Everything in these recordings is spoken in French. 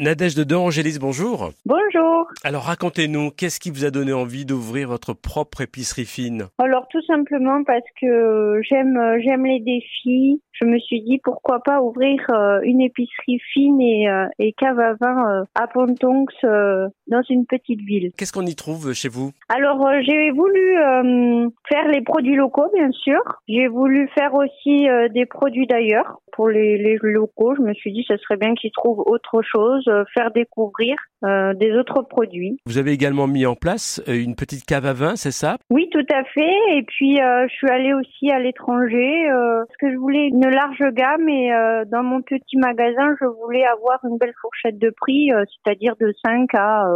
Nadège de Angélis, bonjour. Bonjour. Alors racontez-nous, qu'est-ce qui vous a donné envie d'ouvrir votre propre épicerie fine? Alors tout simplement parce que j'aime j'aime les défis. Je me suis dit pourquoi pas ouvrir euh, une épicerie fine et, euh, et cave à vin euh, à Pontonx dans une petite ville. Qu'est-ce qu'on y trouve chez vous? Alors j'ai voulu faire les produits locaux bien sûr. J'ai voulu faire aussi des produits d'ailleurs pour les, les locaux. Je me suis dit ce serait bien qu'ils trouvent autre chose faire découvrir euh, des autres produits. Vous avez également mis en place euh, une petite cave à vin, c'est ça? Oui, tout à fait. Et puis je suis allée aussi à l'étranger parce que je voulais une large gamme et dans mon petit magasin, je voulais avoir une belle fourchette de prix, c'est-à-dire de 5 à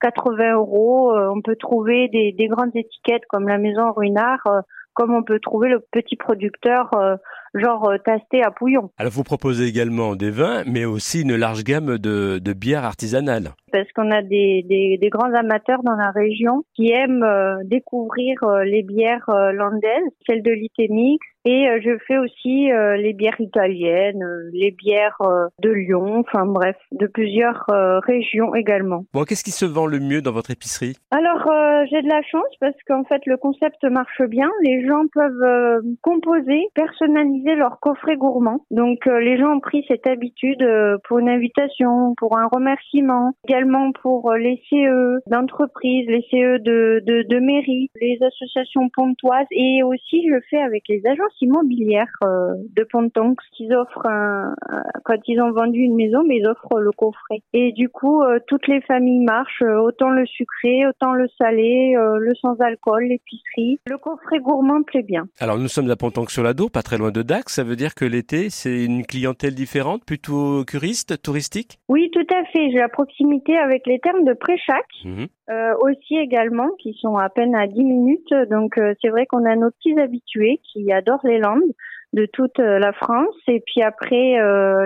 80 euros. on peut trouver des, des, grandes étiquettes comme la Maison Ruinard, comme on peut trouver le petit producteur genre euh, tasté à Pouillon. Alors vous proposez également des vins, mais aussi une large gamme de, de bières artisanales. Parce qu'on a des, des, des, grands amateurs dans la région qui aiment euh, découvrir euh, les bières landaises, celles de l'Itémix, et je fais aussi les bières italiennes, les bières de Lyon, enfin bref, de plusieurs régions également. Bon, qu'est-ce qui se vend le mieux dans votre épicerie? Alors, j'ai de la chance parce qu'en fait, le concept marche bien. Les gens peuvent composer, personnaliser leur coffret gourmand. Donc euh, les gens ont pris cette habitude euh, pour une invitation, pour un remerciement, également pour euh, les CE d'entreprise, les CE de, de, mairie, les associations pontoises et aussi je fais avec les agences immobilières de Pontonx qui offrent un, quand ils ont vendu une maison, mais ils offrent le coffret. Et du coup, toutes les familles marchent, autant le sucré, autant le salé, le sans alcool, l'épicerie. Le coffret gourmand plaît bien. Alors nous sommes à Pontonx sur l'Ado, pas très loin de Dax, ça veut dire que l'été, c'est une clientèle différente, plutôt curiste, touristique? Oui, tout à fait. J'ai la proximité avec les termes de Préchac, mhm. euh, aussi également, qui sont à peine à 10 minutes. Donc euh, c'est vrai qu'on a nos petits habitués qui adorent les Landes de toute euh, la France. Et puis après,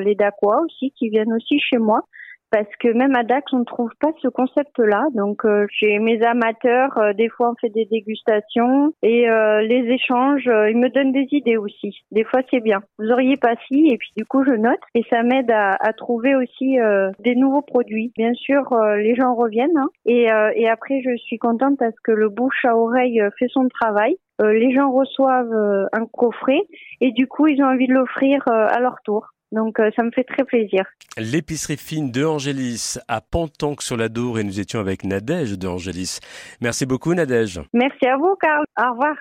les Dacois aussi, qui viennent aussi chez moi parce que même à Dax, on ne trouve pas ce concept-là. Donc, euh, chez mes amateurs, euh, des fois, on fait des dégustations et euh, les échanges, ils me donnent des idées aussi. Des fois, c'est bien. Vous auriez pas si, et puis du coup, je note et ça m'aide à, à, trouver aussi des nouveaux produits. Bien sûr, les gens reviennent hein, et, et après, je suis contente parce que le bouche à oreille fait son travail. Les gens reçoivent un coffret et du coup, ils ont envie de l'offrir à leur tour. Donc euh, ça me fait très plaisir. L'épicerie fine de Angélis à Pantanque sur la Dour et nous étions avec Nadège de Angélis. Merci beaucoup Nadège. Merci à vous Carl. Au revoir.